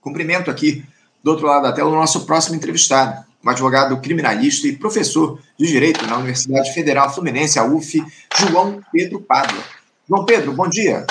Cumprimento aqui, do outro lado da tela, o nosso próximo entrevistado, um advogado criminalista e professor de Direito na Universidade Federal Fluminense, a UF, João Pedro Pádua. João Pedro, bom dia.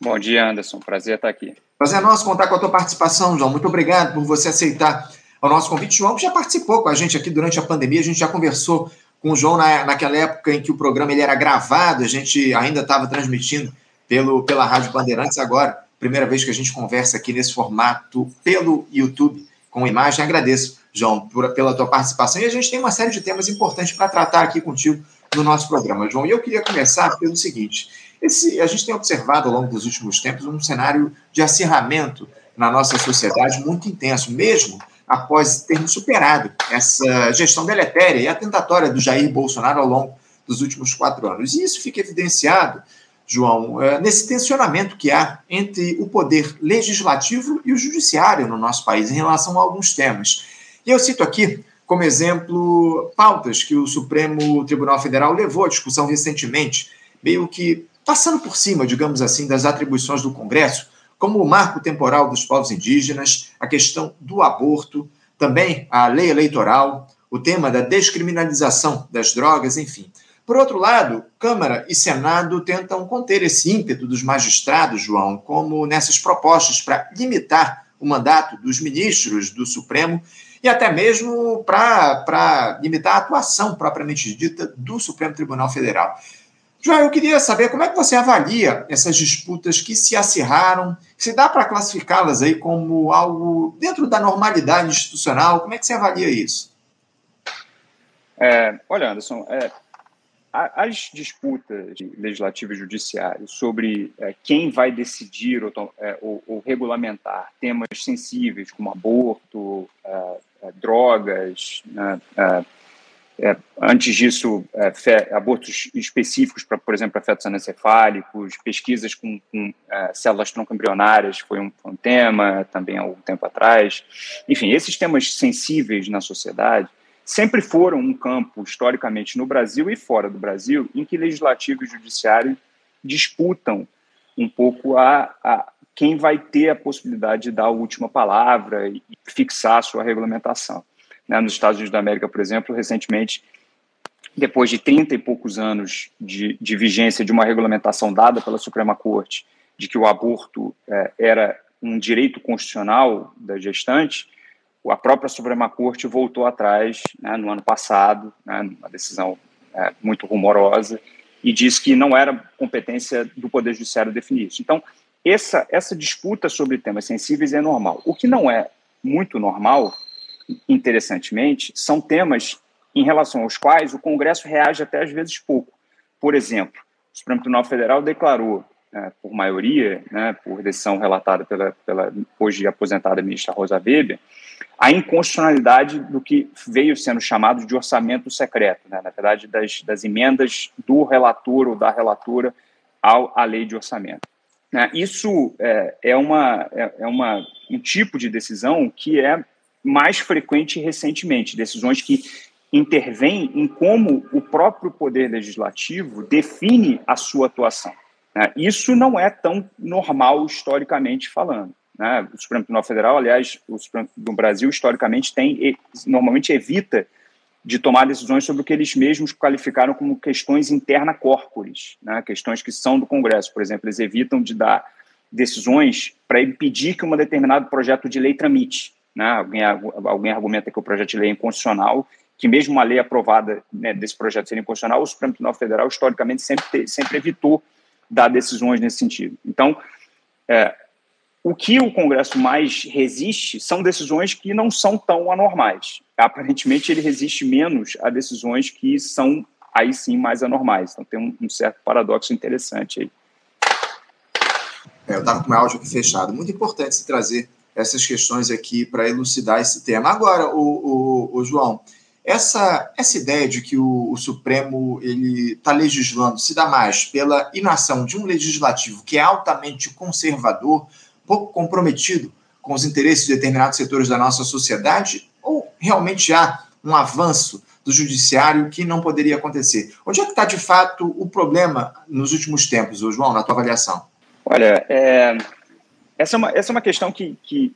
Bom dia, Anderson. Prazer estar aqui. Prazer é nosso contar com a tua participação, João. Muito obrigado por você aceitar o nosso convite. João já participou com a gente aqui durante a pandemia, a gente já conversou com o João na, naquela época em que o programa ele era gravado, a gente ainda estava transmitindo pelo, pela Rádio Bandeirantes agora Primeira vez que a gente conversa aqui nesse formato pelo YouTube com imagem. Agradeço, João, por, pela tua participação. E a gente tem uma série de temas importantes para tratar aqui contigo no nosso programa, João. E eu queria começar pelo seguinte: esse, a gente tem observado ao longo dos últimos tempos um cenário de acirramento na nossa sociedade muito intenso, mesmo após termos superado essa gestão deletéria e atentatória do Jair Bolsonaro ao longo dos últimos quatro anos. E isso fica evidenciado João, é, nesse tensionamento que há entre o poder legislativo e o judiciário no nosso país em relação a alguns temas. E eu cito aqui, como exemplo, pautas que o Supremo Tribunal Federal levou à discussão recentemente, meio que passando por cima, digamos assim, das atribuições do Congresso, como o marco temporal dos povos indígenas, a questão do aborto, também a lei eleitoral, o tema da descriminalização das drogas, enfim. Por outro lado, Câmara e Senado tentam conter esse ímpeto dos magistrados, João, como nessas propostas para limitar o mandato dos ministros do Supremo e até mesmo para limitar a atuação propriamente dita do Supremo Tribunal Federal. João, eu queria saber como é que você avalia essas disputas que se acirraram, se dá para classificá-las aí como algo dentro da normalidade institucional, como é que você avalia isso? É, olha, Anderson, é, as disputas legislativas e judiciárias sobre é, quem vai decidir ou, é, ou, ou, regulamentar temas sensíveis como aborto, é, é drogas, né, é, é, antes disso, abortos específicos, por exemplo, para fetos anencefálicos, pesquisas com, com células tronco-embrionárias foi um, foi um tema também há algum tempo atrás. Enfim, esses temas sensíveis na sociedade sempre foram um campo, historicamente, no Brasil e fora do Brasil, em que legislativo e judiciário disputam um pouco a, a quem vai ter a possibilidade de dar a última palavra e fixar a sua regulamentação. Né? Nos Estados Unidos da América, por exemplo, recentemente, depois de 30 e poucos anos de, de vigência de uma regulamentação dada pela Suprema Corte de que o aborto é, era um direito constitucional da gestante, a própria Suprema Corte voltou atrás né, no ano passado, né, uma decisão é, muito rumorosa, e disse que não era competência do Poder Judiciário definir isso. Então, essa, essa disputa sobre temas sensíveis é normal. O que não é muito normal, interessantemente, são temas em relação aos quais o Congresso reage até às vezes pouco. Por exemplo, o Supremo Tribunal Federal declarou, é, por maioria, né, por decisão relatada pela, pela hoje aposentada ministra Rosa Weber, a inconstitucionalidade do que veio sendo chamado de orçamento secreto, né? na verdade, das, das emendas do relator ou da relatora ao, à lei de orçamento. Né? Isso é, é, uma, é, é uma, um tipo de decisão que é mais frequente recentemente, decisões que intervêm em como o próprio poder legislativo define a sua atuação. Né? Isso não é tão normal historicamente falando. Né? O Supremo Tribunal Federal, aliás, o Supremo do Brasil, historicamente, tem normalmente evita de tomar decisões sobre o que eles mesmos qualificaram como questões interna corporis, né? questões que são do Congresso. Por exemplo, eles evitam de dar decisões para impedir que um determinado projeto de lei tramite. Né? Alguém, alguém argumenta que o projeto de lei é inconstitucional, que mesmo uma lei aprovada né, desse projeto ser inconstitucional, o Supremo Tribunal Federal, historicamente, sempre, sempre evitou dar decisões nesse sentido. Então, é, o que o Congresso mais resiste são decisões que não são tão anormais. Aparentemente, ele resiste menos a decisões que são, aí sim, mais anormais. Então, tem um, certo paradoxo interessante aí. É, eu estava com o meu áudio aqui fechado. Muito importante se trazer essas questões aqui para elucidar esse tema. Agora, o, o, o João, essa, essa ideia de que o, o Supremo ele está legislando se dá mais pela inação de um legislativo que é altamente conservador, pouco comprometido com os interesses de determinados setores da nossa sociedade, ou realmente há um avanço do judiciário que não poderia acontecer? Onde é que está, de fato, o problema nos últimos tempos, João, na tua avaliação? Olha, é, essa, é uma, essa é uma questão que, que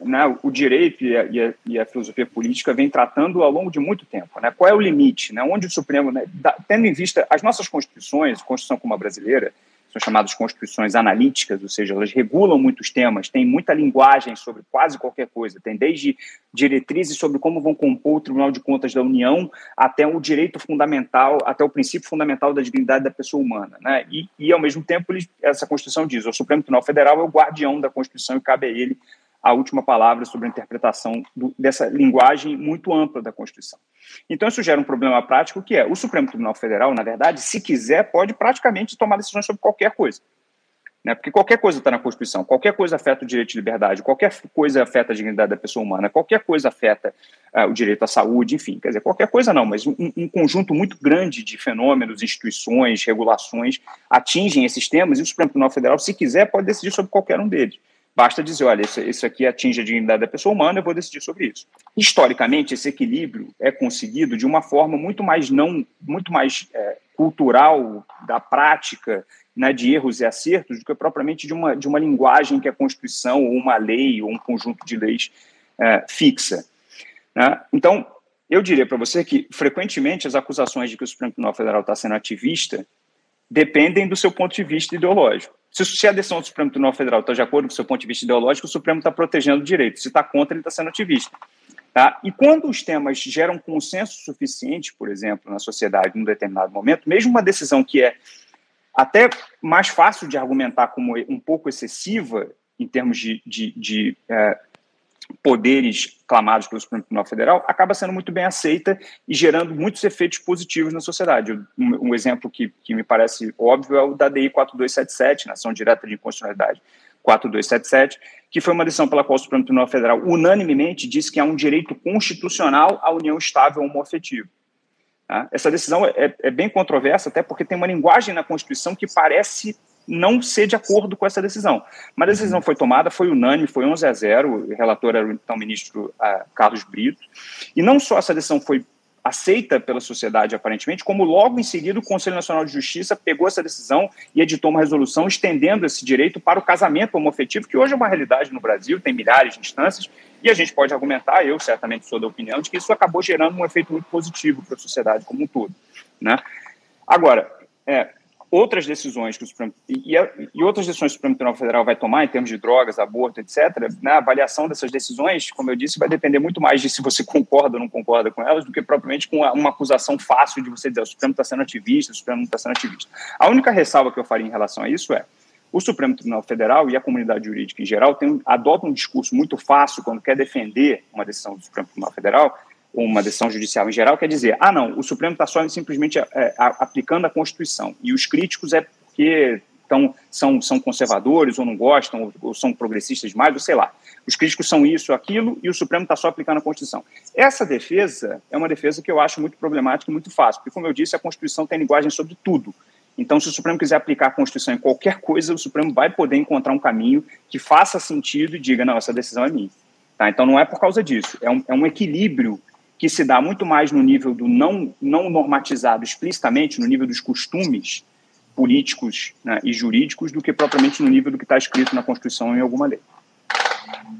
né, o direito e a, e, a, e a, filosofia política vem tratando ao longo de muito tempo. Né? Qual é o limite? Né? Onde o Supremo, né, da, tendo em vista as nossas constituições, Constituição como a brasileira, são chamadas constituições analíticas, ou seja, elas regulam muitos temas, tem muita linguagem sobre quase qualquer coisa, tem desde diretrizes sobre como vão compor o Tribunal de Contas da União até o direito fundamental, até o princípio fundamental da dignidade da pessoa humana. Né? E, e ao mesmo tempo, essa Constituição diz: o Supremo Tribunal Federal é o guardião da Constituição e cabe a ele a última palavra sobre a interpretação do, dessa linguagem muito ampla da Constituição. Então, isso gera um problema prático que é o Supremo Tribunal Federal, na verdade, se quiser, pode praticamente tomar decisões sobre qualquer coisa. Né? Porque qualquer coisa está na Constituição, qualquer coisa afeta o direito de liberdade, qualquer coisa afeta a dignidade da pessoa humana, qualquer coisa afeta uh, o direito à saúde, enfim, quer dizer, qualquer coisa não, mas um, um conjunto muito grande de fenômenos, instituições, regulações atingem esses temas e o Supremo Tribunal Federal, se quiser, pode decidir sobre qualquer um deles. Basta dizer, olha, isso, aqui atinge a dignidade da pessoa humana, eu vou decidir sobre isso. Historicamente, esse equilíbrio é conseguido de uma forma muito mais não, muito mais é, cultural da prática, né, de erros e acertos, do que propriamente de uma, de uma linguagem que a Constituição ou uma lei ou um conjunto de leis é, fixa. Né? Então, eu diria para você que, frequentemente, as acusações de que o Supremo Tribunal Federal está sendo ativista dependem do seu ponto de vista ideológico. Se, a decisão do Supremo Tribunal Federal está de acordo com o seu ponto de vista ideológico, o Supremo está protegendo o direito. Se está contra, ele está sendo ativista. Tá? E quando os temas geram consenso suficiente, por exemplo, na sociedade, num determinado momento, mesmo uma decisão que é até mais fácil de argumentar como um pouco excessiva em termos de, de, de é, poderes clamados pelo Supremo Tribunal Federal, acaba sendo muito bem aceita e gerando muitos efeitos positivos na sociedade. Um, um exemplo que, que me parece óbvio é o da DI 4277, na ação direta de inconstitucionalidade 4277, que foi uma decisão pela qual o Supremo Tribunal Federal unanimemente disse que há um direito constitucional à união estável homoafetiva. Tá? Essa decisão é, é bem controversa, até porque tem uma linguagem na Constituição que parece não ser de acordo com essa decisão. Mas a decisão foi tomada, foi unânime, foi 11 a 0, o relator era o então ministro uh, Carlos Brito, e não só essa decisão foi aceita pela sociedade, aparentemente, como logo em seguida o Conselho Nacional de Justiça pegou essa decisão e editou uma resolução estendendo esse direito para o casamento homofetivo, que hoje é uma realidade no Brasil, tem milhares de instâncias, e a gente pode argumentar, eu certamente sou da opinião, de que isso acabou gerando um efeito muito positivo para a sociedade como um todo. Né? Agora, é, outras decisões que o Supremo e, e, outras decisões que o Supremo Tribunal Federal vai tomar em termos de drogas, aborto, etc. Na né, avaliação dessas decisões, como eu disse, vai depender muito mais de se você concorda ou não concorda com elas do que propriamente com uma acusação fácil de você dizer o Supremo está sendo ativista, o Supremo não está sendo ativista. A única ressalva que eu faria em relação a isso é o Supremo Tribunal Federal e a comunidade jurídica em geral tem, adotam um discurso muito fácil quando quer defender uma decisão do Supremo Tribunal Federal uma decisão judicial em geral, quer dizer, ah, não, o Supremo está só simplesmente é, aplicando a Constituição. E os críticos é porque tão, são, são conservadores ou não gostam, ou, ou são progressistas demais, ou sei lá. Os críticos são isso, aquilo, e o Supremo está só aplicando a Constituição. Essa defesa é uma defesa que eu acho muito problemática e muito fácil, porque, como eu disse, a Constituição tem linguagem sobre tudo. Então, se o Supremo quiser aplicar a Constituição em qualquer coisa, o Supremo vai poder encontrar um caminho que faça sentido e diga, não, essa decisão é minha. Tá? Então, não é por causa disso. É um, é um equilíbrio que se dá muito mais no nível do não, não normatizado explicitamente, no nível dos costumes políticos né, e jurídicos, do que propriamente no nível do que está escrito na Constituição em alguma lei.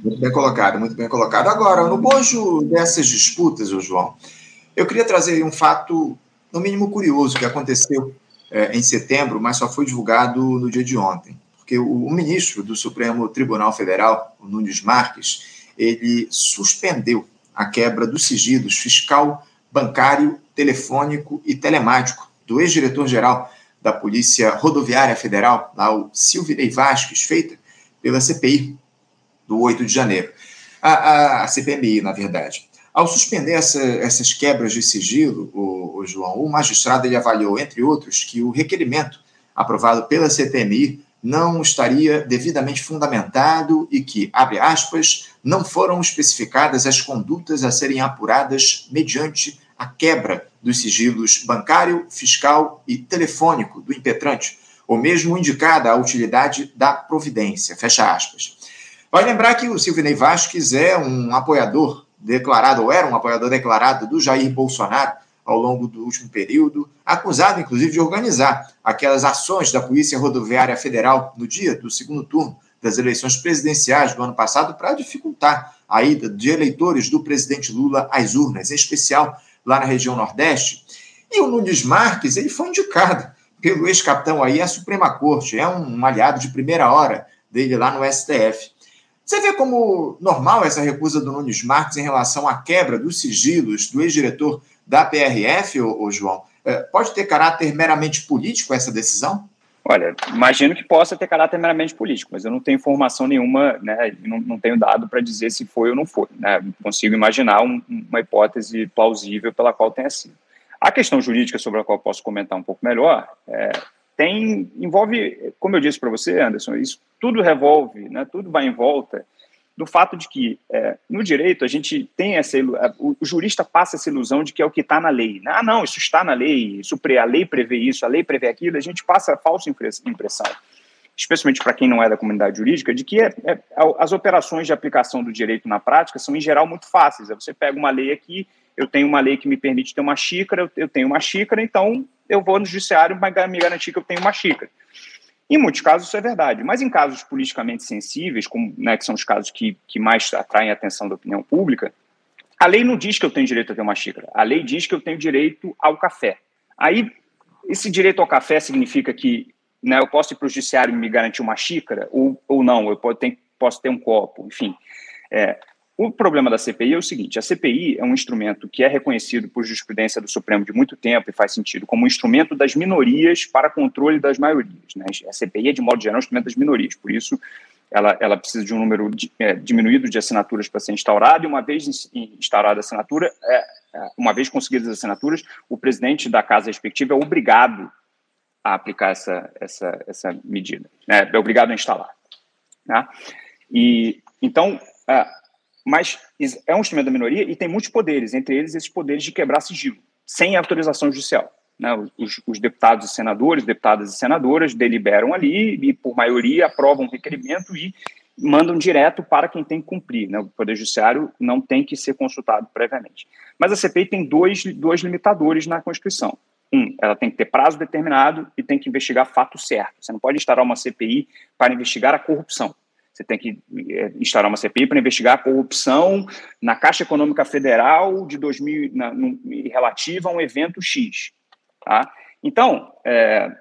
Muito bem colocado, muito bem colocado. Agora, no bojo dessas disputas, João, eu queria trazer um fato, no mínimo curioso, que aconteceu é, em setembro, mas só foi divulgado no dia de ontem. Porque o, o ministro do Supremo Tribunal Federal, o Nunes Marques, ele suspendeu a quebra dos sigilos fiscal, bancário, telefônico e telemático do ex-diretor-geral da Polícia Rodoviária Federal, lá o Silvinei Vasques, feita pela CPI do 8 de janeiro. A, a, a CPMI, na verdade. Ao suspender essa, essas quebras de sigilo, o, o, João, o magistrado ele avaliou, entre outros, que o requerimento aprovado pela CPMI não estaria devidamente fundamentado e que, abre aspas, não foram especificadas as condutas a serem apuradas mediante a quebra dos sigilos bancário, fiscal e telefônico do impetrante, ou mesmo indicada a utilidade da providência, fecha aspas. Vai lembrar que o Silvinei Vasques é um apoiador declarado, ou era um apoiador declarado do Jair Bolsonaro, ao longo do último período, acusado inclusive de organizar aquelas ações da Polícia Rodoviária Federal no dia do segundo turno das eleições presidenciais do ano passado para dificultar a ida de eleitores do presidente Lula às urnas, em especial lá na região Nordeste. E o Nunes Marques ele foi indicado pelo ex-capitão aí à Suprema Corte, é um aliado de primeira hora dele lá no STF. Você vê como normal essa recusa do Nunes Marques em relação à quebra dos sigilos do ex-diretor da PRF, ô, ô João? É, pode ter caráter meramente político essa decisão? Olha, imagino que possa ter caráter meramente político, mas eu não tenho informação nenhuma, né, não, não tenho dado para dizer se foi ou não foi. Né, consigo imaginar um, uma hipótese plausível pela qual tenha sido. A questão jurídica sobre a qual posso comentar um pouco melhor é, tem envolve, como eu disse para você, Anderson, isso tudo revolve, né, tudo vai em volta do fato de que é, no direito a gente tem essa o jurista passa essa ilusão de que é o que está na lei. Né? Ah, não, isso está na lei, isso a lei prevê isso, a lei prevê aquilo. A gente passa a falsa impressão, especialmente para quem não é da comunidade jurídica, de que é, é, as operações de aplicação do direito na prática são em geral muito fáceis. Você pega uma lei aqui, eu tenho uma lei que me permite ter uma xícara, eu tenho uma xícara, então eu vou no judiciário me garantir que eu tenho uma xícara. Em muitos casos isso é verdade, mas em casos politicamente sensíveis, como, né, que são os casos que, que mais atraem a atenção da opinião pública, a lei não diz que eu tenho direito a ter uma xícara, a lei diz que eu tenho direito ao café. Aí, esse direito ao café significa que né, eu posso ir para o judiciário e me garantir uma xícara, ou, ou não, eu posso ter, um copo, enfim. É, o problema da CPI é o seguinte: a CPI é um instrumento que é reconhecido por jurisprudência do Supremo de muito tempo e faz sentido como um instrumento das minorias para controle das maiorias. Né? A CPI é, de modo geral, um instrumento das minorias, por isso ela, ela precisa de um número de, é, diminuído de assinaturas para ser instaurada, e uma vez instaurada a assinatura, é, é, uma vez conseguidas as assinaturas, o presidente da casa respectiva é obrigado a aplicar essa, essa, essa medida, né? é obrigado a instalar. Né? E, então, mas é um instrumento da minoria e tem muitos poderes, entre eles esses poderes de quebrar sigilo, sem autorização judicial. Né? Os, os, deputados e senadores, deputadas e senadoras deliberam ali e, por maioria, aprovam um requerimento e mandam direto para quem tem que cumprir. Né? O Poder Judiciário não tem que ser consultado previamente. Mas a CPI tem dois, dois limitadores na Constituição. Um, ela tem que ter prazo determinado e tem que investigar fato certo. Você não pode instaurar uma CPI para investigar a corrupção. Você tem que é, instaurar uma CPI para investigar a corrupção na Caixa Econômica Federal de 2000, na, no, relativa a um evento X. Tá? Então, é,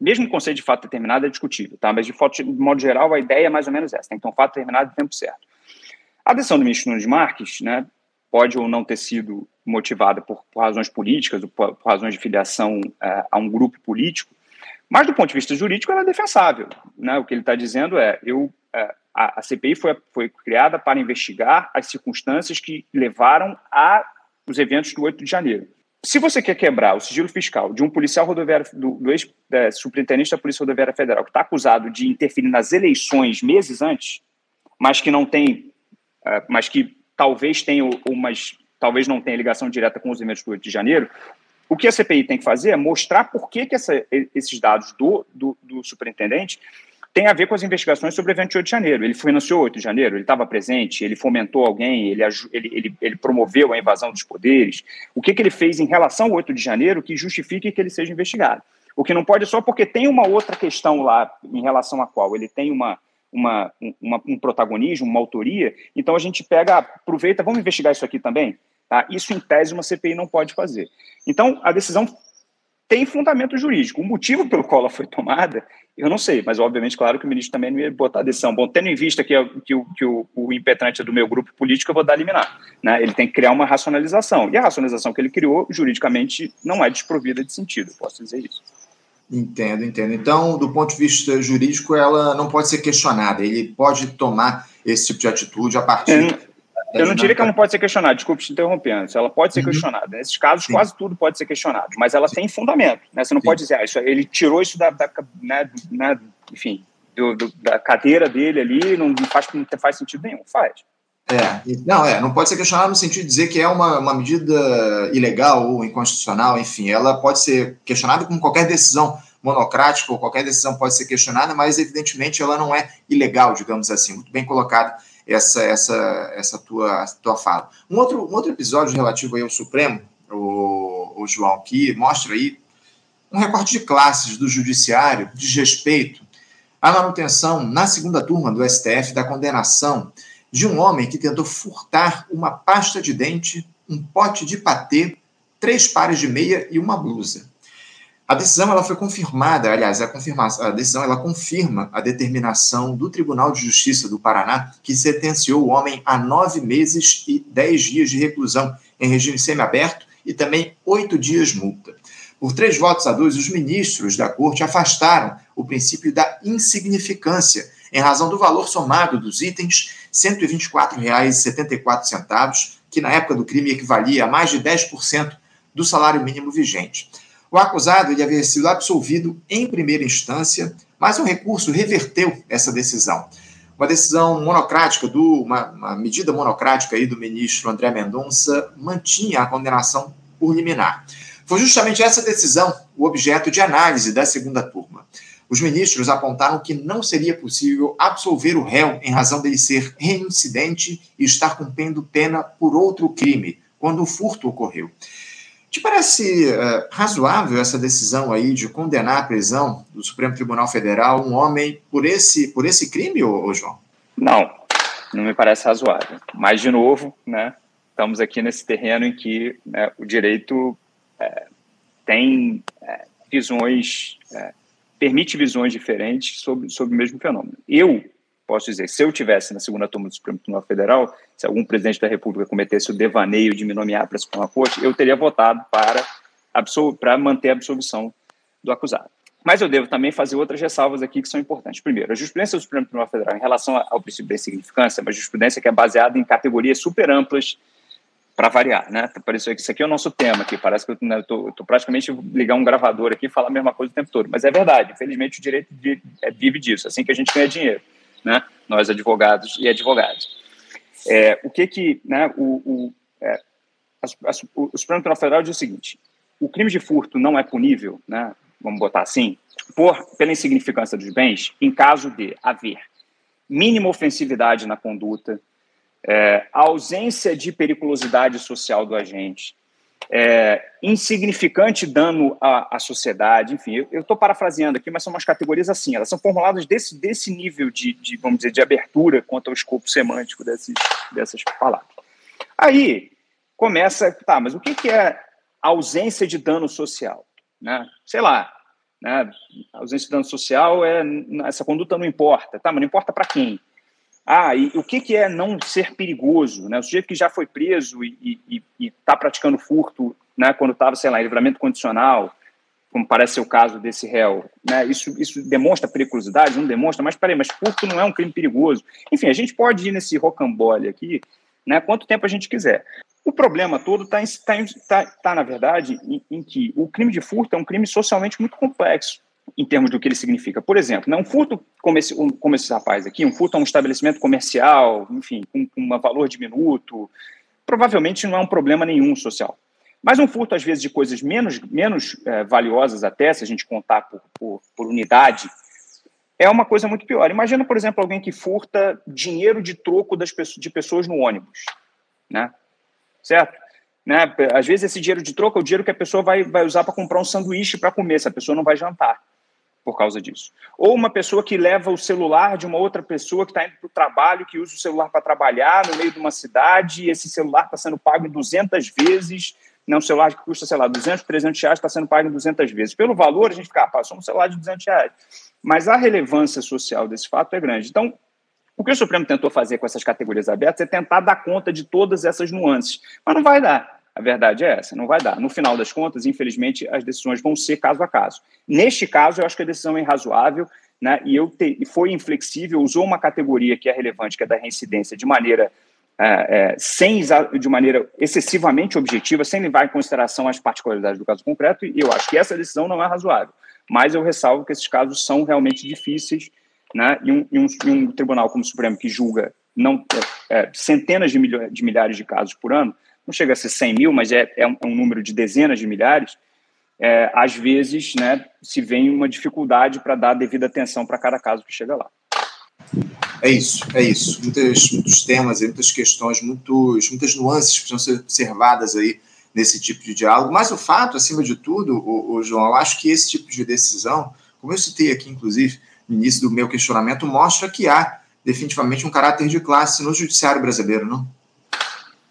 mesmo o conceito de fato determinado é discutível, tá? mas de, de, modo geral a ideia é mais ou menos essa: tem que ter um fato determinado no tempo certo. A decisão do ministro Nunes Marques né, pode ou não ter sido motivada por, por razões políticas, ou por, por razões de filiação é, a um grupo político, mas do ponto de vista jurídico ela é defensável. Né? O que ele está dizendo é: eu é, a, a CPI foi, foi criada para investigar as circunstâncias que levaram a os eventos do 8 de janeiro. Se você quer quebrar o sigilo fiscal de um policial rodoviário, do, do ex-superintendente da Polícia Rodoviária Federal, que está acusado de interferir nas eleições meses antes, mas que não tem, uh, mas que talvez tenha umas, talvez não tenha ligação direta com os eventos do 8 de janeiro, o que a CPI tem que fazer é mostrar por que, que essa, esses dados do, do, do superintendente tem a ver com as investigações sobre o evento de 8 de janeiro. Ele financiou 8 de janeiro, ele estava presente, ele fomentou alguém, ele, ele, ele, ele, promoveu a invasão dos poderes. O que, que ele fez em relação ao 8 de janeiro que justifique que ele seja investigado? O que não pode só porque tem uma outra questão lá em relação à qual ele tem uma, uma, uma, um protagonismo, uma autoria, então a gente pega, aproveita, vamos investigar isso aqui também? Tá? Isso, em tese, uma CPI não pode fazer. Então, a decisão tem fundamento jurídico. O motivo pelo qual ela foi tomada, eu não sei, mas obviamente, claro que o ministro também não ia botar a decisão. Bom, tendo em vista que, que, o, que o, o impetrante é do meu grupo político, eu vou dar liminar. Né? Ele tem que criar uma racionalização. E a racionalização que ele criou, juridicamente, não é desprovida de sentido, posso dizer isso. Entendo, entendo. Então, do ponto de vista jurídico, ela não pode ser questionada. Ele pode tomar esse tipo de atitude a partir é, eu não diria que ela não pode ser questionada, desculpe te interrompendo. Ela pode ser uhum. questionada. Nesses casos, Sim. quase tudo pode ser questionado, mas ela Sim. tem fundamento. Né? Você não Sim. pode dizer, ah, isso, ele tirou isso da, da né, né, enfim, do, do, da cadeira dele ali, não faz, não faz sentido nenhum. Faz. É, não, é, não pode ser questionada no sentido de dizer que é uma, uma medida ilegal ou inconstitucional, enfim, ela pode ser questionada como qualquer decisão monocrática ou qualquer decisão pode ser questionada, mas evidentemente ela não é ilegal, digamos assim, muito bem colocado essa essa essa tua tua fala. Um outro um outro episódio relativo aí ao Supremo, o, o João, que mostra aí um recorte de classes do judiciário, desrespeito a manutenção na segunda turma do STF da condenação de um homem que tentou furtar uma pasta de dente, um pote de patê, três pares de meia e uma blusa. A decisão ela foi confirmada, aliás, a, confirmação, a decisão ela confirma a determinação do Tribunal de Justiça do Paraná, que sentenciou o homem a nove meses e dez dias de reclusão em regime semiaberto e também oito dias multa. Por três votos a dois, os ministros da corte afastaram o princípio da insignificância em razão do valor somado dos itens R$ 124,74, que na época do crime equivalia a mais de 10% do salário mínimo vigente. O acusado ele havia sido absolvido em primeira instância, mas um recurso reverteu essa decisão. Uma decisão monocrática, do, uma, uma medida monocrática aí do ministro André Mendonça mantinha a condenação por liminar. Foi justamente essa decisão o objeto de análise da segunda turma. Os ministros apontaram que não seria possível absolver o réu em razão dele ser reincidente e estar cumprindo pena por outro crime, quando o furto ocorreu. Te parece uh, razoável essa decisão aí de condenar a prisão do Supremo Tribunal Federal um homem por esse, por esse crime, ô, ô João? Não, não me parece razoável. Mas, de novo, né, estamos aqui nesse terreno em que né, o direito é, tem é, visões, é, permite visões diferentes sobre, sobre o mesmo fenômeno. Eu posso dizer, se eu tivesse na segunda turma do Supremo Tribunal Federal, se algum presidente da República cometesse o devaneio de me nomear para a Suprema Corte, eu teria votado para, para manter a absolvição do acusado. Mas eu devo também fazer outras ressalvas aqui que são importantes. Primeiro, a jurisprudência do Supremo Tribunal Federal em relação ao princípio da insignificância é uma jurisprudência que é baseada em categorias super amplas para variar, né? Pareceu que isso aqui é o nosso tema aqui, parece que eu né, estou praticamente ligar um gravador aqui e falar a mesma coisa o tempo todo, mas é verdade, infelizmente o direito é, vive disso, assim que a gente ganha dinheiro né? Nós advogados e advogados. É, o que que, né? O, o, é, o Supremo Tribunal Federal diz o seguinte: o crime de furto não é punível, né? Vamos botar assim, por pela insignificância dos bens, em caso de haver mínima ofensividade na conduta, é, ausência de periculosidade social do agente, é, insignificante dano à, à, sociedade, enfim, eu estou parafraseando aqui, mas são umas categorias assim, elas são formuladas desse, desse nível de, de, vamos dizer, de abertura quanto ao escopo semântico desses, dessas palavras. Aí começa, tá, mas o que, que é ausência de dano social? Né? Sei lá, né? ausência de dano social é essa conduta não importa, tá, mas não importa para quem? Ah, e o que, que é não ser perigoso? Né? O sujeito que já foi preso e está praticando furto né, quando estava, sei lá, em livramento condicional, como parece ser o caso desse réu, né? isso, isso demonstra periculosidade? Não demonstra? Mas peraí, mas furto não é um crime perigoso. Enfim, a gente pode ir nesse rocambole aqui né, quanto tempo a gente quiser. O problema todo está, tá, tá, tá, na verdade, em, em que o crime de furto é um crime socialmente muito complexo em termos do que ele significa. Por exemplo, né, um furto como esse, um, como esse rapaz aqui, um furto a um estabelecimento comercial, enfim, com, com um valor diminuto, provavelmente não é um problema nenhum social. Mas um furto, às vezes, de coisas menos, menos é, valiosas até, se a gente contar por, por, por unidade, é uma coisa muito pior. Imagina, por exemplo, alguém que furta dinheiro de troco das, de pessoas no ônibus, né? Certo? Né? Às vezes esse dinheiro de troco é o dinheiro que a pessoa vai, vai usar para comprar um sanduíche para comer, se a pessoa não vai jantar por causa disso. Ou uma pessoa que leva o celular de uma outra pessoa que está indo para o trabalho, que usa o celular para trabalhar no meio de uma cidade, e esse celular está sendo pago em 200 vezes, não, um celular que custa, sei lá, 200, 300 reais está sendo pago em 200 vezes. Pelo valor, a gente fica, ah, passou um celular de 200 reais. Mas a relevância social desse fato é grande. Então, o que o Supremo tentou fazer com essas categorias abertas é tentar dar conta de todas essas nuances. Mas não vai dar. A verdade é essa, não vai dar. No final das contas, infelizmente, as decisões vão ser caso a caso. Neste caso, eu acho que a decisão é irrazoável, né, e eu te, foi inflexível, usou uma categoria que é relevante, que é da reincidência, de maneira é, é, sem de maneira excessivamente objetiva, sem levar em consideração as particularidades do caso concreto, e eu acho que essa decisão não é razoável. Mas eu ressalvo que esses casos são realmente difíceis, né, e, um, e um, e um tribunal como o Supremo que julga não, é, é centenas de, milho, de milhares de casos por ano, não chega a ser 100 mil, mas é, é, um, é um número de dezenas de milhares, é, às vezes né, se vem uma dificuldade para dar devida atenção para cada caso que chega lá. É isso, é isso. Muitos, muitos temas, muitas questões, muitos, muitas nuances precisam ser observadas aí nesse tipo de diálogo. Mas o fato, acima de tudo, o, o João, eu acho que esse tipo de decisão, como eu citei aqui, inclusive, no início do meu questionamento, mostra que há definitivamente um caráter de classe no judiciário brasileiro, não?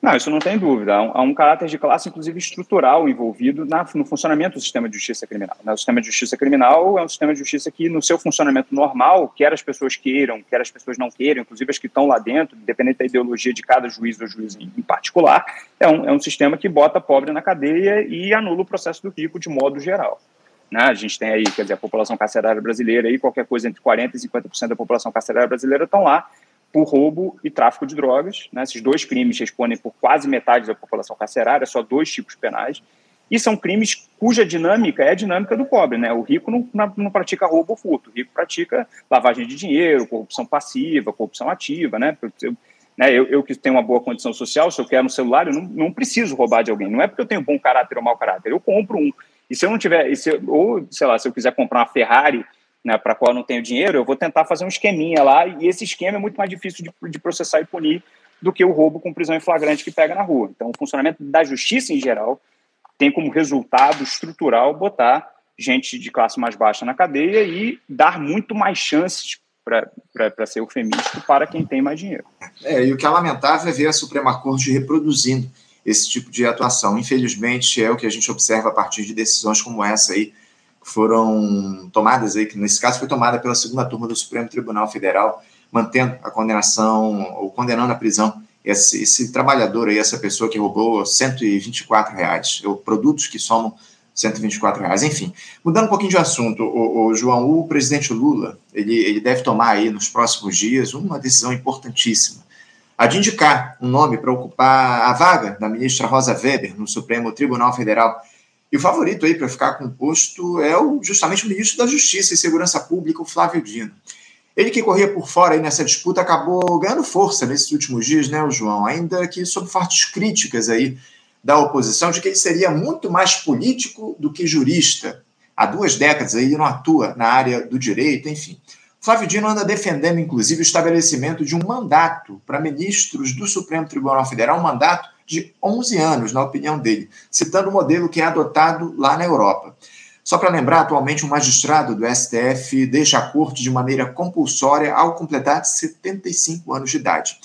Não, isso não tem dúvida. Há um, há um caráter de classe, inclusive estrutural, envolvido na, no funcionamento do sistema de justiça criminal. Né? O sistema de justiça criminal é um sistema de justiça que, no seu funcionamento normal, quer as pessoas queiram, quer as pessoas não queiram, inclusive as que estão lá dentro, independente da ideologia de cada juiz ou juiz em, particular, é um, é um sistema que bota pobre na cadeia e anula o processo do rico de modo geral. Né? A gente tem aí, quer dizer, a população carcerária brasileira, aí, qualquer coisa entre 40% e 50% da população carcerária brasileira estão lá por roubo e tráfico de drogas. Né? Esses dois crimes respondem por quase metade da população carcerária, só dois tipos penais. E são crimes cuja dinâmica é a dinâmica do pobre. Né? O rico não, não pratica roubo ou furto, o rico pratica lavagem de dinheiro, corrupção passiva, corrupção ativa. Né? Eu, né, eu, eu, que tenho uma boa condição social, se eu quero um celular, eu não, não preciso roubar de alguém. Não é porque eu tenho bom caráter ou mau caráter, eu compro um. E se eu não tiver, se, ou sei lá, se eu quiser comprar uma Ferrari né, para a qual eu não tenho dinheiro, eu vou tentar fazer um esqueminha lá, e esse esquema é muito mais difícil de, de processar e punir do que o roubo com prisão em flagrante que pega na rua. Então, o funcionamento da justiça em geral tem como resultado estrutural botar gente de classe mais baixa na cadeia e dar muito mais chances para ser eufemístico para quem tem mais dinheiro. É, e o que é lamentável é ver a Suprema Corte reproduzindo esse tipo de atuação. Infelizmente, é o que a gente observa a partir de decisões como essa aí, foram tomadas aí, que nesse caso foi tomada pela segunda turma do Supremo Tribunal Federal, mantendo a condenação ou condenando a prisão esse, esse trabalhador aí, essa pessoa que roubou 124 reais, ou produtos que somam 124 reais, enfim. Mudando um pouquinho de assunto, o, o, João, o presidente Lula, ele, ele deve tomar aí nos próximos dias uma decisão importantíssima, a de indicar um nome para ocupar a vaga da ministra Rosa Weber no Supremo Tribunal Federal. E o favorito aí para ficar com o posto é o, justamente o ministro da Justiça e Segurança Pública, o Flávio Dino. Ele que corria por fora aí nessa disputa acabou ganhando força nesses últimos dias, né, o João? Ainda que sob fortes críticas aí da oposição de que ele seria muito mais político do que jurista. Há duas décadas aí ele não atua na área do direito, enfim. Flávio Dino anda defendendo, inclusive, o estabelecimento de um mandato para ministros do Supremo Tribunal Federal, um mandato de 11 anos, na opinião dele, citando o modelo que é adotado lá na Europa. Só para lembrar, atualmente um magistrado do STF deixa a corte de maneira compulsória ao completar 75 anos de idade.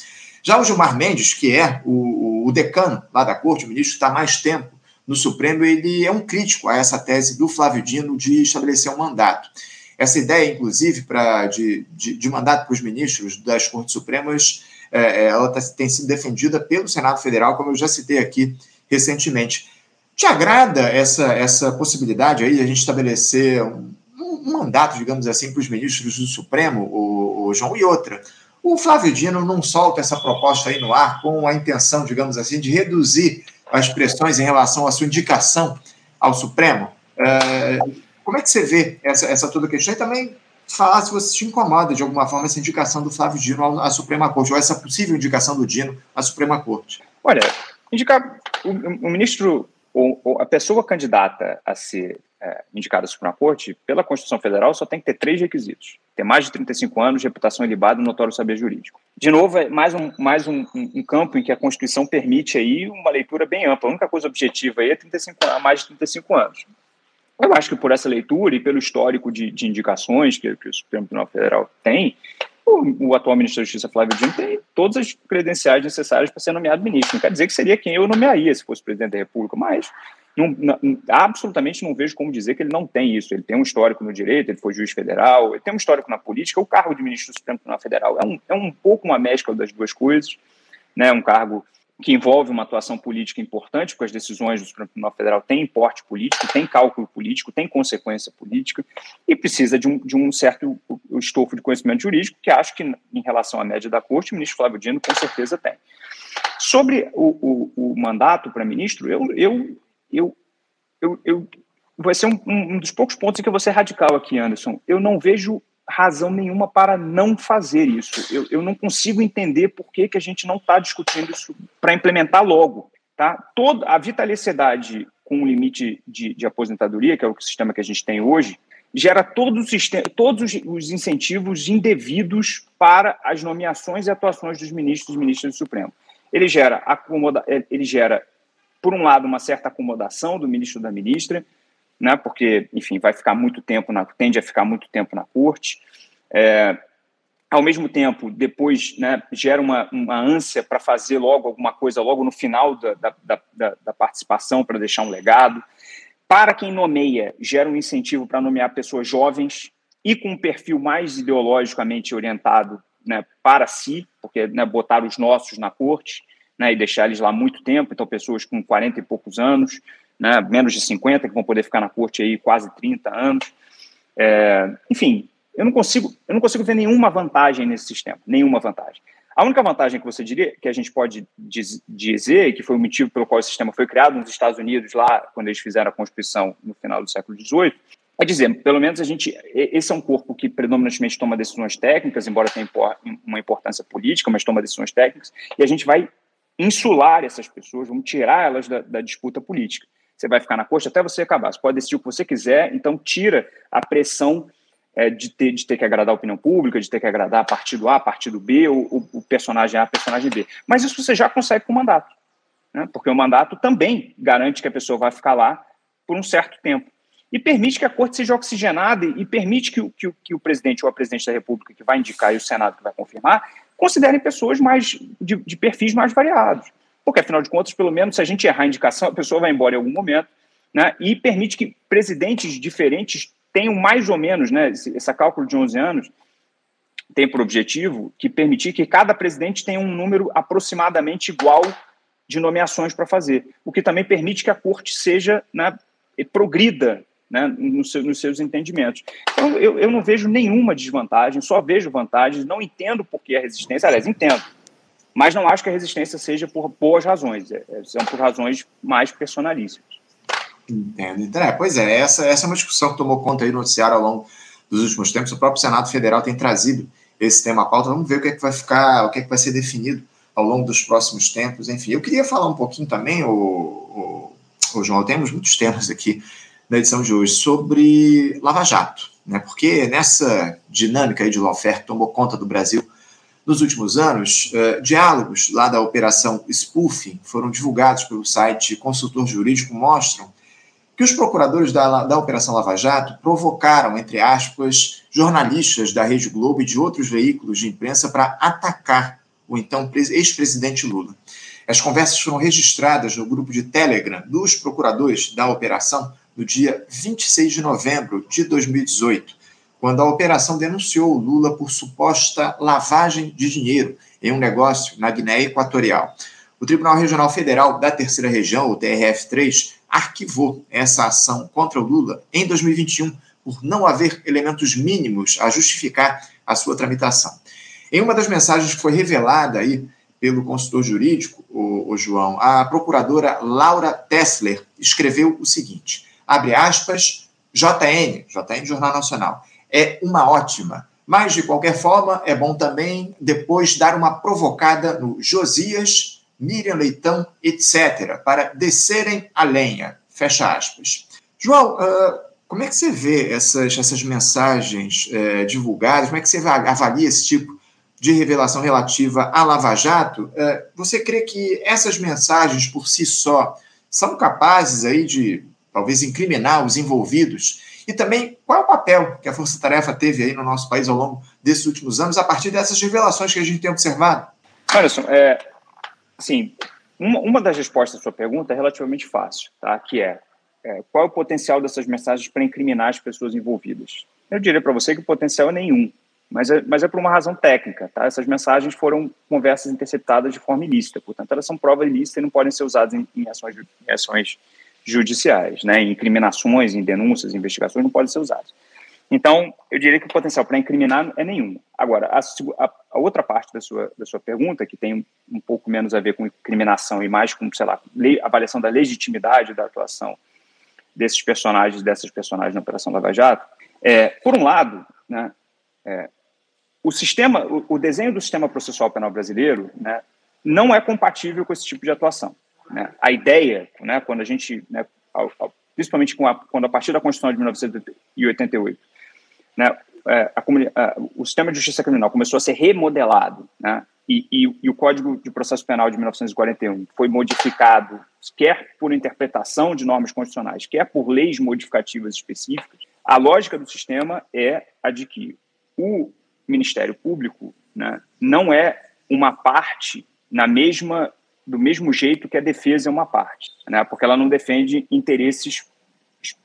Já o Gilmar Mendes, que é o, o decano lá da corte, o ministro está mais tempo no Supremo, ele é um crítico a essa tese do Flávio Dino de estabelecer um mandato. Essa ideia, inclusive, pra, de, de, de mandato para os ministros das Cortes Supremas é, é, ela tá, tem sido defendida pelo Senado Federal, como eu já citei aqui recentemente. Te agrada essa, essa possibilidade aí de a gente estabelecer um, um mandato, digamos assim, para os ministros do Supremo, o, o João? E outra, o Flávio Dino não solta essa proposta aí no ar com a intenção, digamos assim, de reduzir as pressões em relação à sua indicação ao Supremo? É, como é que você vê essa, essa toda questão? E também falar se você te incomoda de alguma forma essa indicação do Flávio Dino à Suprema Corte, ou essa possível indicação do Dino à Suprema Corte. Olha, indicar o, o ministro, ou, ou, a pessoa candidata a ser é, indicada à Suprema Corte, pela Constituição Federal, só tem que ter três requisitos: ter mais de 35 anos, reputação ilibada e notório saber jurídico. De novo, é mais um, mais um, um, campo em que a Constituição permite aí uma leitura bem ampla. A única coisa objetiva aí é 35, mais de 35 anos. Eu acho que por essa leitura e pelo histórico de, de indicações que, que, o Supremo Tribunal Federal tem, o, o, atual ministro da Justiça, Flávio Dino, tem todas as credenciais necessárias para ser nomeado ministro. Não quer dizer que seria quem eu nomearia se fosse presidente da República, mas não, não, absolutamente não vejo como dizer que ele não tem isso. Ele tem um histórico no direito, ele foi juiz federal, ele tem um histórico na política. O cargo de ministro do Supremo Tribunal Federal é um, é um pouco uma mescla das duas coisas, né? um cargo que envolve uma atuação política importante, porque as decisões do Supremo Tribunal Federal têm importe político, têm cálculo político, têm consequência política, e precisa de um, de um certo estofo de conhecimento jurídico, que acho que, em relação à média da Corte, o ministro Flávio Dino com certeza tem. Sobre o, o, o mandato para ministro, eu, eu, eu, eu, eu vai ser um, um dos poucos pontos em que eu vou ser radical aqui, Anderson. Eu não vejo razão nenhuma para não fazer isso. Eu, eu não consigo entender por que, que a gente não está discutindo isso para implementar logo. Tá? Toda a vitaliciedade com o limite de, de aposentadoria, que é o sistema que a gente tem hoje, gera todo sistema, todos os incentivos indevidos para as nomeações e atuações dos ministros e ministras do Supremo. Ele gera, acomoda, ele gera, por um lado, uma certa acomodação do ministro da ministra, né, porque, enfim, vai ficar muito tempo, na, tende a ficar muito tempo na corte. É, ao mesmo tempo, depois né, gera uma, uma ânsia para fazer logo alguma coisa, logo no final da, da, da, da participação, para deixar um legado. Para quem nomeia, gera um incentivo para nomear pessoas jovens e com um perfil mais ideologicamente orientado né, para si, porque né, botar os nossos na corte né, e deixar eles lá muito tempo, então pessoas com 40 e poucos anos, né, menos de 50, que vão poder ficar na corte aí quase 30 anos. É, enfim, eu não consigo, eu não consigo ver nenhuma vantagem nesse sistema, nenhuma vantagem. A única vantagem que você diria, que a gente pode diz, dizer, que foi o motivo pelo qual o sistema foi criado nos Estados Unidos, lá, quando eles fizeram a Constituição no final do século XVIII, é dizer, pelo menos a gente, esse é um corpo que predominantemente toma decisões técnicas, embora tenha uma importância política, mas toma decisões técnicas, e a gente vai insular essas pessoas, vamos tirar elas da, da disputa política. Você vai ficar na costa até você acabar. Você pode decidir o que você quiser, então tira a pressão é, de, ter, de ter que agradar a opinião pública, de ter que agradar partido A, partido B, ou, o, o personagem A, personagem B. Mas isso você já consegue com o mandato, né? porque o mandato também garante que a pessoa vai ficar lá por um certo tempo. E permite que a corte seja oxigenada e permite que o, que, que o presidente ou a presidente da República que vai indicar e o Senado que vai confirmar considerem pessoas mais de, de perfis mais variados. Porque, afinal de contas, pelo menos se a gente errar a indicação, a pessoa vai embora em algum momento, né? e permite que presidentes diferentes tenham mais ou menos, né, esse, esse cálculo de 11 anos, tem por objetivo que permitir que cada presidente tenha um número aproximadamente igual de nomeações para fazer, o que também permite que a corte seja, né, progrida né, nos, seus, nos seus entendimentos. Então, eu, eu não vejo nenhuma desvantagem, só vejo vantagens, não entendo por que a resistência, aliás, entendo, mas não acho que a resistência seja por boas razões, é, é são por razões mais personalíssimas. Entendo. Então, é, pois é, essa, essa é uma discussão que tomou conta aí no noticiário ao longo dos últimos tempos. O próprio Senado Federal tem trazido esse tema à pauta. Vamos ver o que é que vai ficar, o que é que vai ser definido ao longo dos próximos tempos. Enfim, eu queria falar um pouquinho também, o, o, o João, temos muitos temas aqui na edição de hoje sobre Lava Jato, né? Porque nessa dinâmica aí de lawfare que tomou conta do Brasil nos últimos anos, uh, diálogos lá da operação Spoofing foram divulgados pelo site Consultor Jurídico mostram que os procuradores da, da Operação Lava Jato provocaram, entre aspas, jornalistas da Rede Globo e de outros veículos de imprensa para atacar o então ex-presidente Lula. As conversas foram registradas no grupo de Telegram dos procuradores da operação no dia 26 de novembro de 2018, quando a operação denunciou Lula por suposta lavagem de dinheiro em um negócio na Guiné Equatorial. O Tribunal Regional Federal da Terceira Região, o TRF3, arquivou essa ação contra o Lula em 2021 por não haver elementos mínimos a justificar a sua tramitação. Em uma das mensagens que foi revelada aí pelo consultor jurídico, o, o João, a procuradora Laura Tessler escreveu o seguinte: abre aspas, JN, JN Jornal Nacional, é uma ótima, mas de qualquer forma é bom também depois dar uma provocada no Josias Miriam Leitão, etc., para descerem a lenha. Fecha aspas. João, uh, como é que você vê essas, essas mensagens uh, divulgadas? Como é que você avalia esse tipo de revelação relativa à Lava Jato? Uh, você crê que essas mensagens por si só são capazes aí de talvez incriminar os envolvidos? E também, qual é o papel que a Força Tarefa teve aí no nosso país ao longo desses últimos anos, a partir dessas revelações que a gente tem observado? Alisson, é, Assim, uma, uma das respostas à sua pergunta é relativamente fácil, tá? que é, é qual é o potencial dessas mensagens para incriminar as pessoas envolvidas? Eu diria para você que o potencial é nenhum, mas é, mas é por uma razão técnica. Tá? Essas mensagens foram conversas interceptadas de forma ilícita, portanto, elas são prova ilícita e não podem ser usadas em, em ações, em ações judiciais, né? incriminações, em denúncias, investigações, não podem ser usadas. Então, eu diria que o potencial para incriminar é nenhum. Agora, a, a, outra parte da sua, da sua pergunta, que tem um, pouco menos a ver com incriminação e mais com, sei lá, lei, avaliação da legitimidade da atuação desses personagens, dessas personagens na Operação Lava Jato, é, por um lado, né, é, o sistema, o, o, desenho do sistema processual penal brasileiro, né, não é compatível com esse tipo de atuação. Né? A ideia, né, quando a gente, né, principalmente com a, quando a partir da Constituição de 1988 né, é, a, a, o sistema de justiça criminal começou a ser remodelado, né, e, e, e, o Código de Processo Penal de 1941 foi modificado, quer por interpretação de normas constitucionais, quer por leis modificativas específicas, a lógica do sistema é a de que o Ministério Público né, não é uma parte na mesma do mesmo jeito que a defesa é uma parte, né, porque ela não defende interesses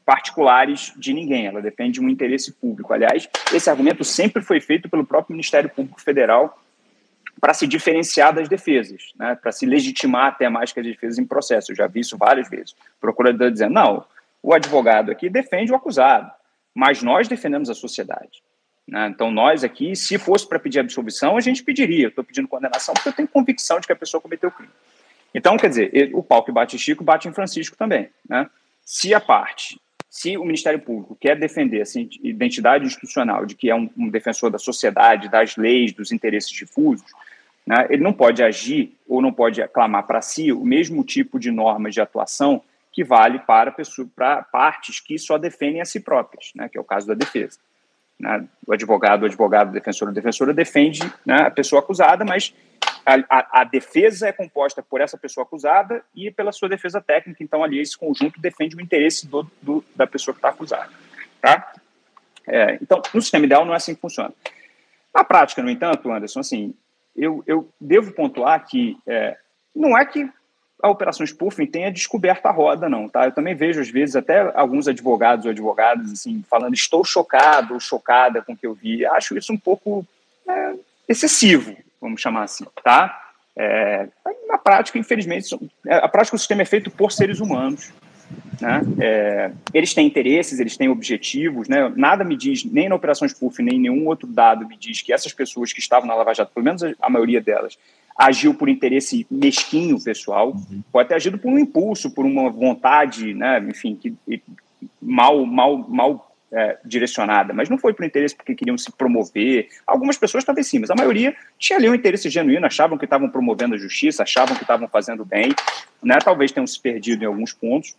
particulares de ninguém, ela defende um interesse público. Aliás, esse argumento sempre foi feito pelo próprio Ministério Público Federal para se diferenciar das defesas, né, para se legitimar até mais que as defesas em processo. Eu já vi isso várias vezes. O procurador dizendo, não, o advogado aqui defende o acusado, mas nós defendemos a sociedade. Né? Então, nós aqui, se fosse para pedir absolvição, a gente pediria. Eu estou pedindo condenação porque eu tenho convicção de que a pessoa cometeu crime. Então, quer dizer, o pau que bate em Chico bate em Francisco também. Né? Se a parte, se o Ministério Público quer defender essa identidade institucional de que é um, um defensor da sociedade, das leis, dos interesses difusos, né, ele não pode agir ou não pode aclamar para si o mesmo tipo de normas de atuação que vale para, pessoa, para partes que só defendem a si próprias, né, que é o caso da defesa. Né, o advogado, o advogado, o defensor, a defensora defende né, a pessoa acusada, mas a, a, a, defesa é composta por essa pessoa acusada e pela sua defesa técnica. Então, ali, esse conjunto defende o interesse do, do da pessoa que está acusada. Tá? É, então, no sistema ideal, não é assim que funciona. Na prática, no entanto, Anderson, assim, eu, eu devo pontuar que é, não é que a Operação Spoofing tenha descoberto a roda, não, tá? Eu também vejo, às vezes, até alguns advogados ou advogadas, assim, falando, estou chocado ou chocada com o que eu vi. Acho isso um pouco é, excessivo, vamos chamar assim, tá? É, na prática, infelizmente, a prática do sistema é feito por seres humanos. Né? É, eles têm interesses, eles têm objetivos. Né? Nada me diz, nem na Operação Spoof, nem nenhum outro dado me diz que essas pessoas que estavam na Lava Jato, pelo menos a, maioria delas, agiu por interesse mesquinho pessoal, uhum. pode ter agido por um impulso, por uma vontade, né? enfim, que, mal, mal, mal é, direcionada, mas não foi por interesse porque queriam se promover. Algumas pessoas talvez sim, mas a maioria tinha ali um interesse genuíno, achavam que estavam promovendo a justiça, achavam que estavam fazendo bem, né? talvez tenham se perdido em alguns pontos.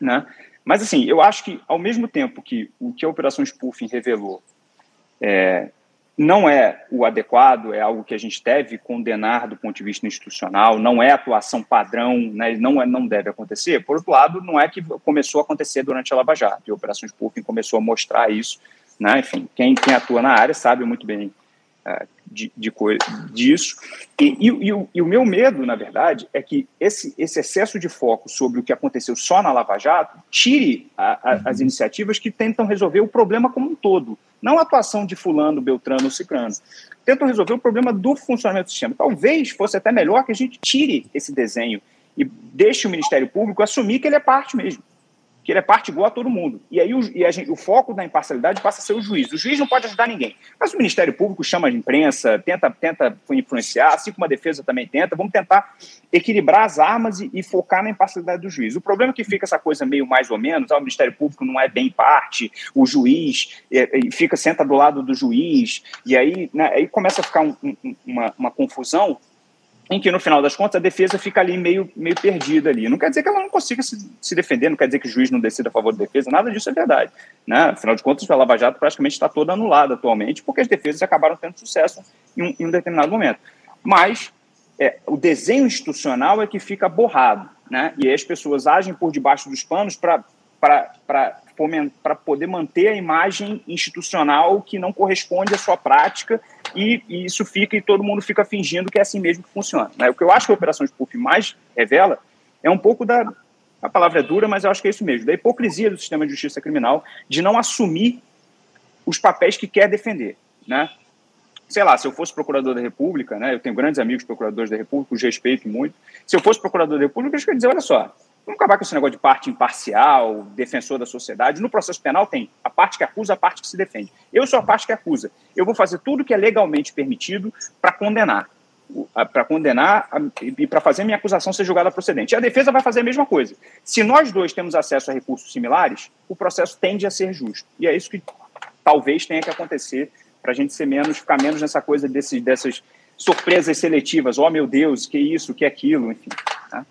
Né? Mas, assim, eu acho que, ao mesmo tempo que o que a Operação Spoofing revelou é, não é o adequado, é algo que a gente deve condenar do ponto de vista institucional, não é atuação padrão, né, não, é, não deve acontecer. Por outro lado, não é que começou a acontecer durante a Lava Jato, e a Operação Spoofing começou a mostrar isso. Né, enfim, quem, quem atua na área sabe muito bem uh, de, de disso. E, e, e, o, e, o, meu medo, na verdade, é que esse, esse excesso de foco sobre o que aconteceu só na Lava Jato tire a, a, as iniciativas que tentam resolver o problema como um todo, não a atuação de fulano, beltrano ou ciclano. Tentam resolver o problema do funcionamento do sistema. Talvez fosse até melhor que a gente tire esse desenho e deixe o Ministério Público assumir que ele é parte mesmo que ele é parte igual a todo mundo. E aí o, e gente, o foco da imparcialidade passa a ser o juiz. O juiz não pode ajudar ninguém. Mas o Ministério Público chama a imprensa, tenta, tenta influenciar, assim como a defesa também tenta. Vamos tentar equilibrar as armas e, e focar na imparcialidade do juiz. O problema é que fica essa coisa meio mais ou menos, ah, o Ministério Público não é bem parte, o juiz é, é, fica, senta do lado do juiz, e aí, né, aí começa a ficar um, um, uma, uma confusão em que, no final das contas, a defesa fica ali meio, meio perdida ali. Não quer dizer que ela não consiga se, se defender, não quer dizer que o juiz não decida a favor da defesa, nada disso é verdade. Né? Afinal de contas, a Lava Jato praticamente está toda anulada atualmente, porque as defesas acabaram tendo sucesso em um, em um determinado momento. Mas é, o desenho institucional é que fica borrado, né? e aí as pessoas agem por debaixo dos panos para para poder manter a imagem institucional que não corresponde à sua prática e, e, isso fica e todo mundo fica fingindo que é assim mesmo que funciona. Né? O que eu acho que a Operação Spoof mais revela é um pouco da a palavra é dura, mas eu acho que é isso mesmo, da hipocrisia do sistema de justiça criminal de não assumir os papéis que quer defender, né? Sei lá, se eu fosse procurador da República, né? Eu tenho grandes amigos procuradores da República, os respeito muito. Se eu fosse procurador da República, eu ia dizer, olha só, Vamos acabar com esse negócio de parte imparcial, defensor da sociedade. No processo penal tem a parte que acusa, a parte que se defende. Eu sou a parte que acusa. Eu vou fazer tudo que é legalmente permitido para condenar. Para condenar e para fazer minha acusação ser julgada procedente. E a defesa vai fazer a mesma coisa. Se nós dois temos acesso a recursos similares, o processo tende a ser justo. E é isso que talvez tenha que acontecer para a gente ser menos, ficar menos nessa coisa desses, dessas surpresas seletivas. Oh, meu Deus, que isso, que aquilo, enfim. Tá?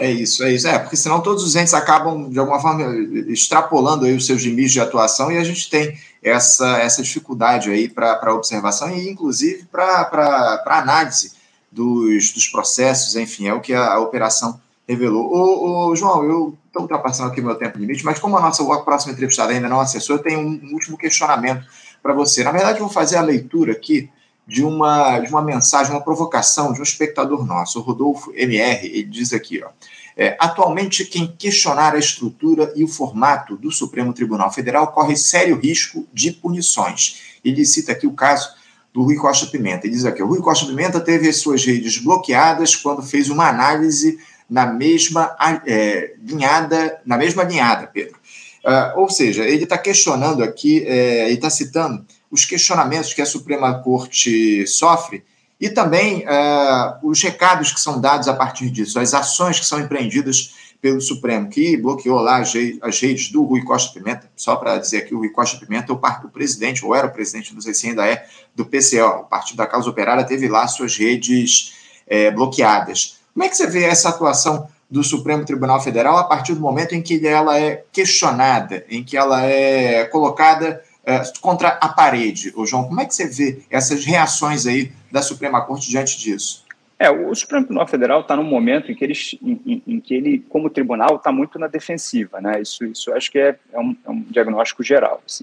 É isso, é isso. É, porque senão todos os entes acabam, de alguma forma, extrapolando aí os seus limites de atuação e a gente tem essa, essa dificuldade aí para observação e, inclusive, para análise dos, dos processos, enfim, é o que a, a operação revelou. Ô, ô, João, eu estou ultrapassando aqui o meu tempo limite, mas como a nossa a próxima entrevistada ainda não acessou, eu tenho um, um último questionamento para você. Na verdade, eu vou fazer a leitura aqui de uma, de uma mensagem, uma provocação de um espectador nosso, o Rodolfo MR. Ele diz aqui, ó. É, atualmente, quem questionar a estrutura e o formato do Supremo Tribunal Federal corre sério risco de punições. Ele cita aqui o caso do Rui Costa Pimenta. Ele diz aqui: o Rui Costa Pimenta teve as suas redes bloqueadas quando fez uma análise na mesma é, linhada, na mesma linhada, Pedro. Uh, ou seja, ele está questionando aqui, é, ele está citando os questionamentos que a Suprema Corte sofre e também uh, os recados que são dados a partir disso, as ações que são empreendidas pelo Supremo, que bloqueou lá as, redes do Rui Costa Pimenta, só para dizer que o Rui Costa Pimenta é o, o presidente, ou era o presidente, não sei se ainda é, do PCO, o Partido da Causa Operária, teve lá suas redes é, bloqueadas. Como é que você vê essa atuação do Supremo Tribunal Federal a partir do momento em que ela é questionada, em que ela é colocada é, contra a parede? Ô João, como é que você vê essas reações aí da Suprema Corte diante disso? É, o Supremo Tribunal Federal está num momento em que, ele, em, em, que ele, como tribunal, está muito na defensiva, né? Isso, isso acho que é, é, um, é um, diagnóstico geral. Assim.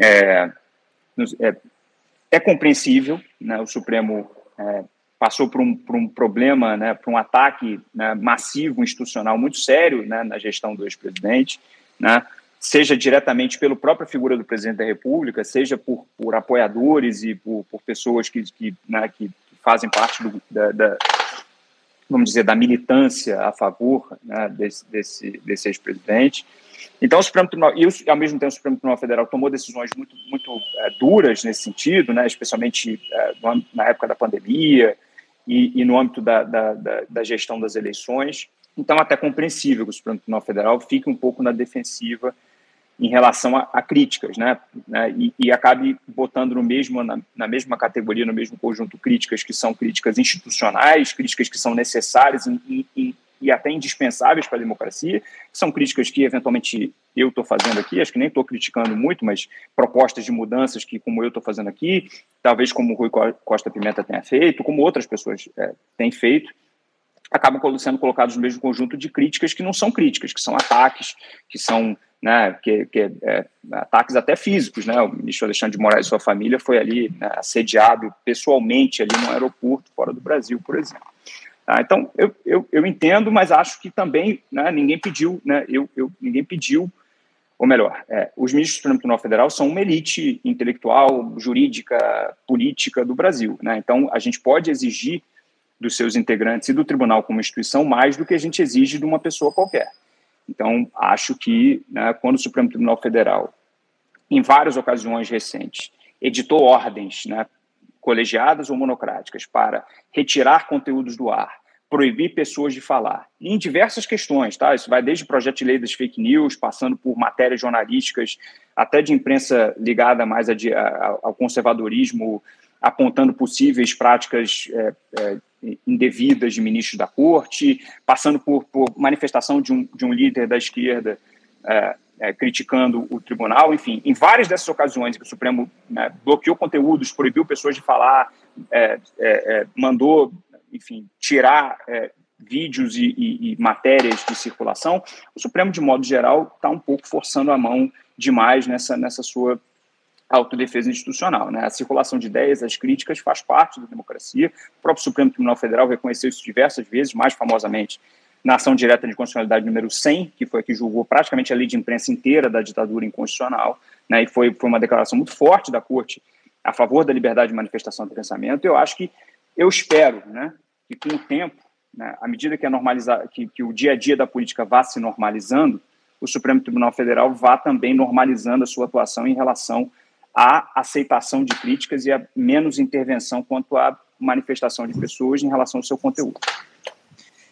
É, é, é, compreensível, né? O Supremo é, passou por um, por um problema, né? Por um ataque né? massivo institucional muito sério, né? Na gestão do ex-presidente, né? Seja diretamente pela própria figura do presidente da República, seja por, por apoiadores e por, por pessoas que, que, né? que fazem parte do, da, da, vamos dizer, da militância a favor né, desse, desse, desse ex-presidente. Então, o Supremo Tribunal, e ao mesmo tempo o Supremo Tribunal Federal tomou decisões muito, muito é, duras nesse sentido, né, especialmente é, na época da pandemia e, e no âmbito da, da, da, da, gestão das eleições. Então, até compreensível que o Supremo Tribunal Federal fique um pouco na defensiva em relação a, a críticas, né? né? E, e, acabe botando no mesmo, na, na, mesma categoria, no mesmo conjunto, críticas que são críticas institucionais, críticas que são necessárias e, e, e até indispensáveis para a democracia, são críticas que eventualmente eu estou fazendo aqui, acho que nem estou criticando muito, mas propostas de mudanças que, como eu estou fazendo aqui, talvez como o Rui Costa Pimenta tenha feito, como outras pessoas é, têm feito, acabam sendo colocados no mesmo conjunto de críticas que não são críticas, que são ataques, que são né, que, que é, ataques até físicos, né, o ministro Alexandre de Moraes e sua família foi ali né, assediado pessoalmente ali no aeroporto fora do Brasil, por exemplo. Tá, então eu, eu, eu, entendo, mas acho que também né, ninguém pediu, né, eu, eu, ninguém pediu, ou melhor, é, os ministros do Supremo Tribunal Federal são uma elite intelectual, jurídica, política do Brasil, né, então a gente pode exigir dos seus integrantes e do tribunal como instituição mais do que a gente exige de uma pessoa qualquer. Então, acho que né, quando o Supremo Tribunal Federal, em várias ocasiões recentes, editou ordens né, colegiadas ou monocráticas para retirar conteúdos do ar, proibir pessoas de falar, em diversas questões, tá? Isso vai desde o projeto de lei das fake news, passando por matérias jornalísticas, até de imprensa ligada mais a, a, ao conservadorismo, apontando possíveis práticas é, é, indevidas de ministros da corte, passando por, por manifestação de um, de um líder da esquerda é, é, criticando o tribunal, enfim, em várias dessas ocasiões que o Supremo né, bloqueou conteúdos, proibiu pessoas de falar, é, é, mandou, enfim, tirar vídeos e, e, e, matérias de circulação, o Supremo, de modo geral, está um pouco forçando a mão demais nessa, nessa sua autodefesa institucional. Né? A circulação de ideias, as críticas, faz parte da democracia. O próprio Supremo Tribunal Federal reconheceu isso diversas vezes, mais famosamente na ação direta de constitucionalidade número 100, que foi a que julgou praticamente a lei de imprensa inteira da ditadura inconstitucional, né? e foi, foi uma declaração muito forte da Corte a favor da liberdade de manifestação do pensamento. Eu acho que, eu espero né, que com o tempo, né, à medida que, a normalizar, que, que o dia a dia da política vá se normalizando, o Supremo Tribunal Federal vá também normalizando a sua atuação em relação a aceitação de críticas e a menos intervenção quanto à manifestação de pessoas em relação ao seu conteúdo.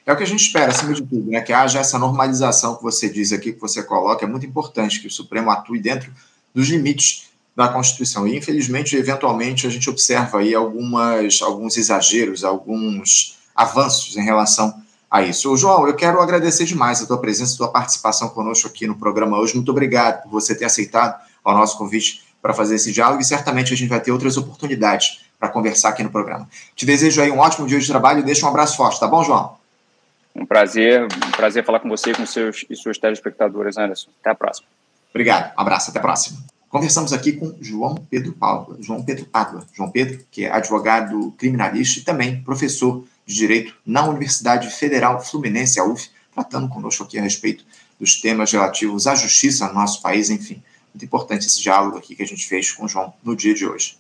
É o que a gente espera, acima de tudo, né? que haja essa normalização que você diz aqui, que você coloca. É muito importante que o Supremo atue dentro dos limites da Constituição. E, infelizmente, eventualmente, a gente observa aí algumas, alguns exageros, alguns avanços em relação a isso. Ô, João, eu quero agradecer demais a tua presença, a tua participação conosco aqui no programa hoje. Muito obrigado por você ter aceitado o nosso convite para fazer esse diálogo e certamente a gente vai ter outras oportunidades para conversar aqui no programa. Te desejo aí um ótimo dia de trabalho e deixa um abraço forte, tá bom, João? Um prazer, um prazer falar com você e com seus e suas telespectadores, Anderson. Até a próxima. Obrigado, um abraço, até a próxima. Conversamos aqui com João Pedro Pádua, João Pedro Pádua, João Pedro, que é advogado criminalista e também professor de Direito na Universidade Federal Fluminense, a UF, tratando conosco aqui a respeito dos temas relativos à justiça no nosso país, enfim. Muito importante esse diálogo aqui que a gente fez com o João no dia de hoje.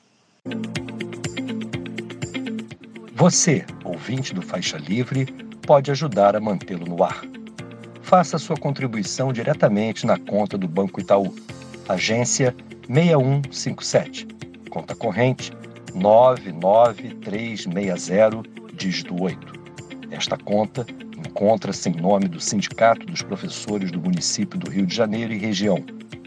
Você, ouvinte do Faixa Livre, pode ajudar a mantê-lo no ar. Faça sua contribuição diretamente na conta do Banco Itaú agência 6157, conta corrente 99360, dígito 8. Esta conta encontra-se em nome do Sindicato dos Professores do Município do Rio de Janeiro e região,